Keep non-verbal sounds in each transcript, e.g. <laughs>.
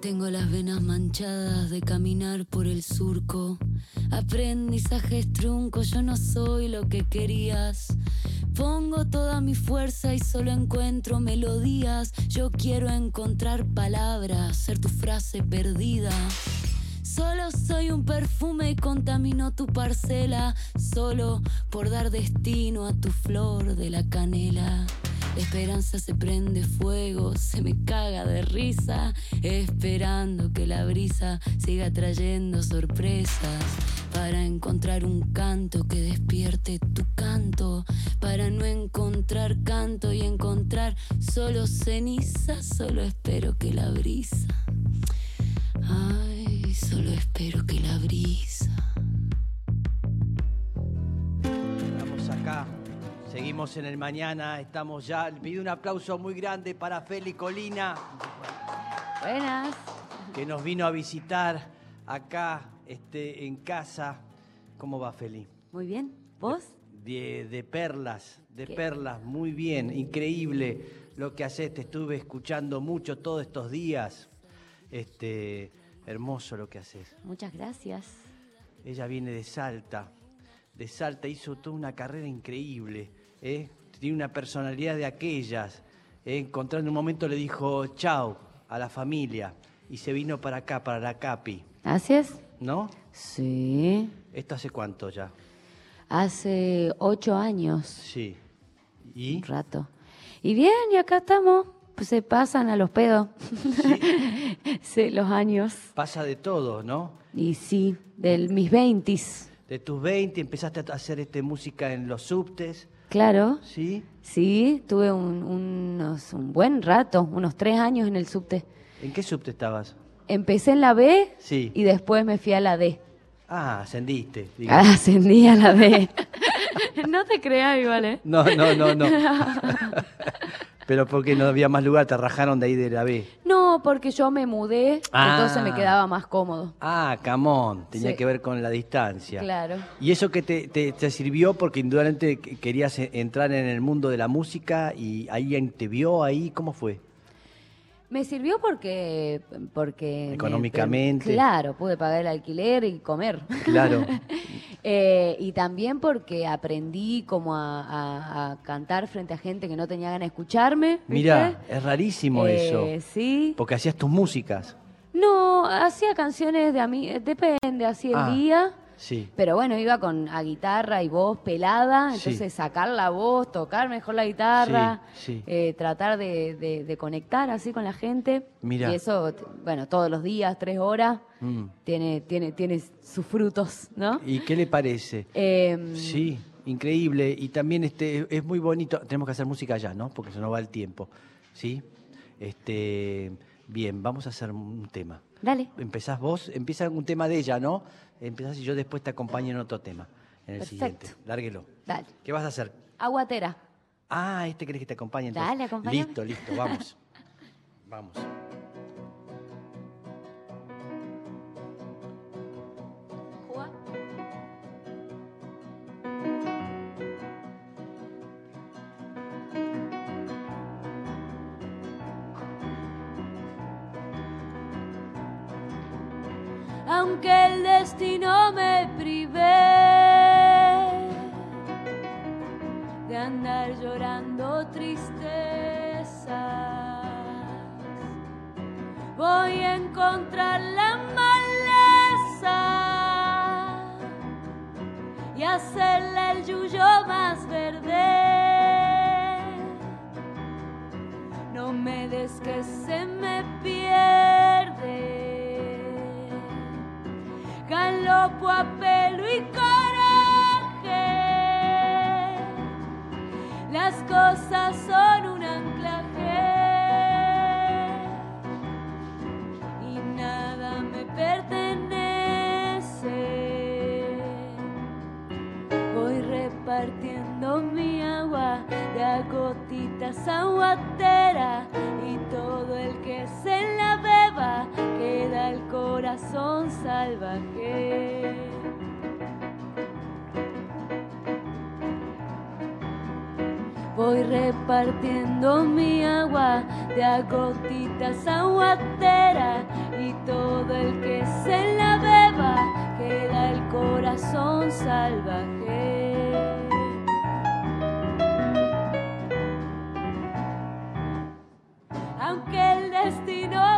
Tengo las venas manchadas de caminar por el surco. Aprendizajes truncos, yo no soy lo que querías. Pongo toda mi fuerza y solo encuentro melodías. Yo quiero encontrar palabras, ser tu frase perdida. Solo soy un perfume y contamino tu parcela, solo por dar destino a tu flor de la canela. La esperanza se prende fuego, se me caga de risa, esperando que la brisa siga trayendo sorpresas. Para encontrar un canto que despierte tu canto, para no encontrar canto y encontrar solo ceniza, solo espero que la brisa. Ay, solo espero que la brisa. Estamos acá, seguimos en el mañana, estamos ya. Le pido un aplauso muy grande para Feli Colina, Buenas. que nos vino a visitar acá este, en casa. ¿Cómo va Feli? Muy bien. ¿Vos? De, de perlas, de Qué perlas, muy bien, increíble lo que haces. Te estuve escuchando mucho todos estos días. Este, hermoso lo que haces. Muchas gracias. Ella viene de Salta. De Salta hizo toda una carrera increíble. ¿Eh? Tiene una personalidad de aquellas. ¿eh? Encontrando un momento le dijo chao a la familia y se vino para acá, para la Capi. Gracias. ¿No? Sí. ¿Esto hace cuánto ya? Hace ocho años. Sí. ¿Y? Un rato. Y bien, y acá estamos. Pues se pasan a los pedos. Sí, <laughs> los años. Pasa de todo, ¿no? Y sí, de mis veintis. De tus 20 empezaste a hacer este, música en los subtes, Claro. ¿sí? Sí, tuve un, unos- un buen rato, unos tres años en el subte. ¿En qué subte estabas? Empecé en la B Sí. y después me fui a la D. Ah, ascendiste. digamos. Ascendí a la D. <laughs> no te creas igual, ¿eh? No, no, no, no. <laughs> Pero porque no había más lugar, te rajaron de ahí de la B. No, porque yo me mudé, Ah. entonces me quedaba más cómodo. Ah, camón, tenía Sí. que ver con la distancia. Claro. Y eso que te, te- te sirvió porque indudablemente que- querías entrar en el mundo de la música y ahí te vio ahí, ¿cómo fue? Me sirvió porque... porque me- Económicamente. claro, pude pagar el alquiler y comer. Claro. <laughs> Eh, y también porque aprendí como a, a- a cantar frente a gente que no tenía ganas de escucharme. Mira, es rarísimo Eh, eso. Sí. Porque hacías tus músicas. No, hacía canciones de a mí, depende, así el Ah. día. Sí. Pero bueno, iba con a guitarra y voz pelada, Sí. entonces sacar la voz, tocar mejor la guitarra, Sí, eh, tratar de, de- de conectar así con la gente. Mira. Y eso, bueno, todos los días, tres horas, Mm. tiene, tiene, tiene sus frutos, ¿no? ¿Y qué le parece? Em, Sí, increíble. Y también este es muy bonito. Tenemos que hacer música ya, ¿no? Porque se nos va el tiempo. ¿Sí? Este, bien, vamos a hacer un tema. Dale. Empezás vos, empieza un tema de ella, ¿no? Empezás y yo después te acompaño en otro tema, en el Perfecto. siguiente. Lárguelo. Dale. ¿Qué vas a hacer? Aguatera. Ah, este querés que te acompañe entonces. Dale, acompáñame. Listo, listo, vamos. <laughs> vamos. Aunque el destino me prive de andar llorando tristezas. Voy a encontrar la maleza y hacerle el yuyo más verde. No me des que se me pierde. Pelo y coraje. Las cosas son un anclaje. Y nada me pertenece. Voy repartiendo mi agua de a gotitas aguatera y todo el que se la beba queda el corazón salvaje. Voy repartiendo mi agua de a gotitas aguatera y todo el que se la beba queda el corazón salvaje. Aunque el destino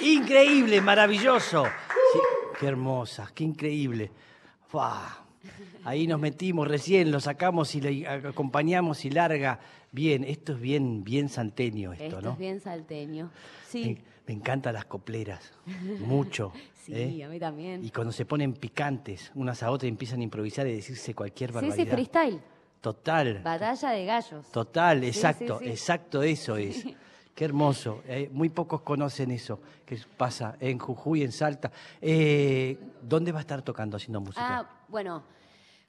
Increíble, maravilloso. qué hermosa, qué increíble. Ahí nos metimos recién, lo sacamos y le acompañamos y larga. Bien, esto es bien, bien salteño esto, esto es bien salteño. Sí. Me, encantan las copleras, mucho. <laughs> sí, ¿eh? a mí también. Y cuando se ponen picantes unas a otras empiezan a improvisar y decirse cualquier barbaridad. Sí, sí, freestyle. Total. Batalla de gallos. Total, exacto, exacto eso es. <laughs> Qué hermoso. Eh, muy pocos conocen eso que pasa en Jujuy, en Salta. Eh, ¿Dónde va a estar tocando haciendo música? Ah, bueno,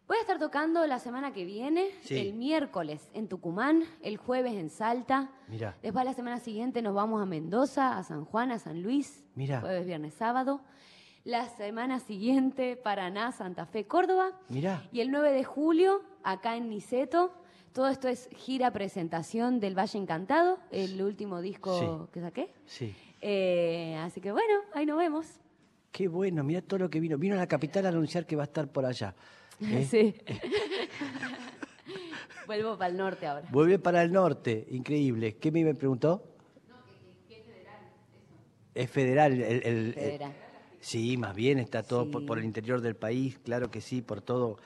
voy a estar tocando la semana que viene, el miércoles en Tucumán, el jueves en Salta. Mira. Después la semana siguiente nos vamos a Mendoza, a San Juan, a San Luis. Mira. Jueves, viernes, sábado. La semana siguiente, Paraná, Santa Fe, Córdoba. Mira. Y el 9 de julio, acá en Niceto, todo esto es gira presentación del Valle Encantado, el último disco que saqué. Sí. Eh, así que bueno, ahí nos vemos. Qué bueno, mira todo lo que vino. Vino a la capital a anunciar que va a estar por allá. ¿eh? <laughs> Sí. <laughs> Vuelvo para el norte ahora. Vuelve para el norte, increíble. ¿Qué me preguntó? No, que, es federal. Es federal. El, federal. sí, más bien está todo por, por, el interior del país, claro que sí, por todo.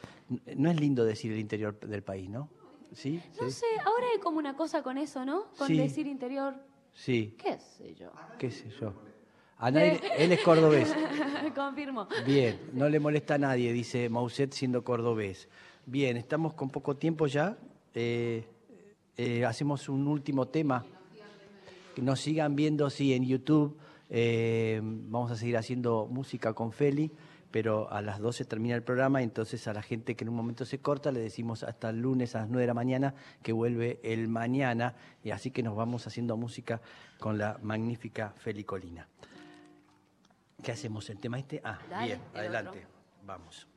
No es lindo decir el interior del país, ¿no? ¿Sí? No sé, ahora hay como una cosa con eso, ¿no? Con decir interior. Sí. ¿Qué sé yo? ¿Qué sé yo? <laughs> A nadie, él es cordobés. <laughs> Confirmo. Bien, no le molesta a nadie, dice Mauset siendo cordobés. Bien, estamos con poco tiempo ya. Eh, eh, hacemos un último tema. Que nos sigan viendo, sí, en YouTube. Eh, vamos a seguir haciendo música con Feli pero a las 12 termina el programa, entonces a la gente que en un momento se corta le decimos hasta el lunes a las 9 de la mañana que vuelve el mañana, y así que nos vamos haciendo música con la magnífica Felicolina. ¿Qué hacemos? ¿El tema este? Ah, bien, adelante, vamos.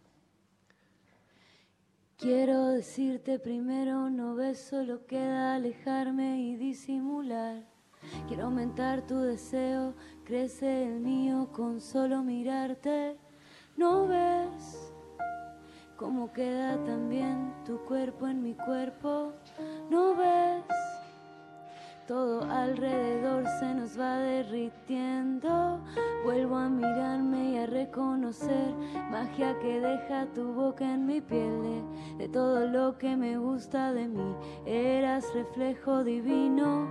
Quiero decirte primero, no ves, solo queda alejarme y disimular. Quiero aumentar tu deseo, crece el mío con solo mirarte. ¿No ves cómo queda también tu cuerpo en mi cuerpo? ¿No ves? Todo alrededor se nos va derritiendo. Vuelvo a mirarme y a reconocer magia que deja tu boca en mi piel. De, todo lo que me gusta de mí, eras reflejo divino.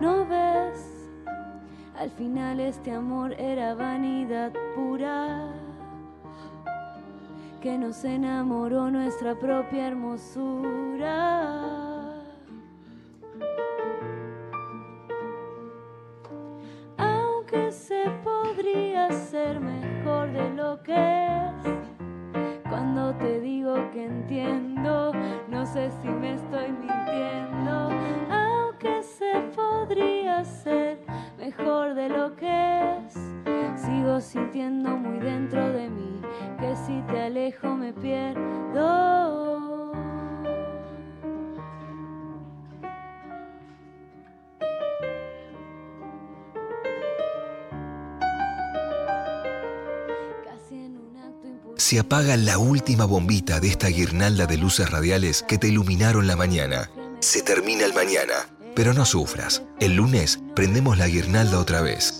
¿No ves? Al final este amor era vanidad pura que nos enamoró nuestra propia hermosura. Aunque se podría ser mejor de lo que es, cuando te digo que entiendo, no sé si me sintiendo muy dentro de mí, que si te alejo me pierdo. se apaga la última bombita de esta guirnalda de luces radiales que te iluminaron la mañana. Se termina el mañana, pero no sufras. El lunes prendemos la guirnalda otra vez.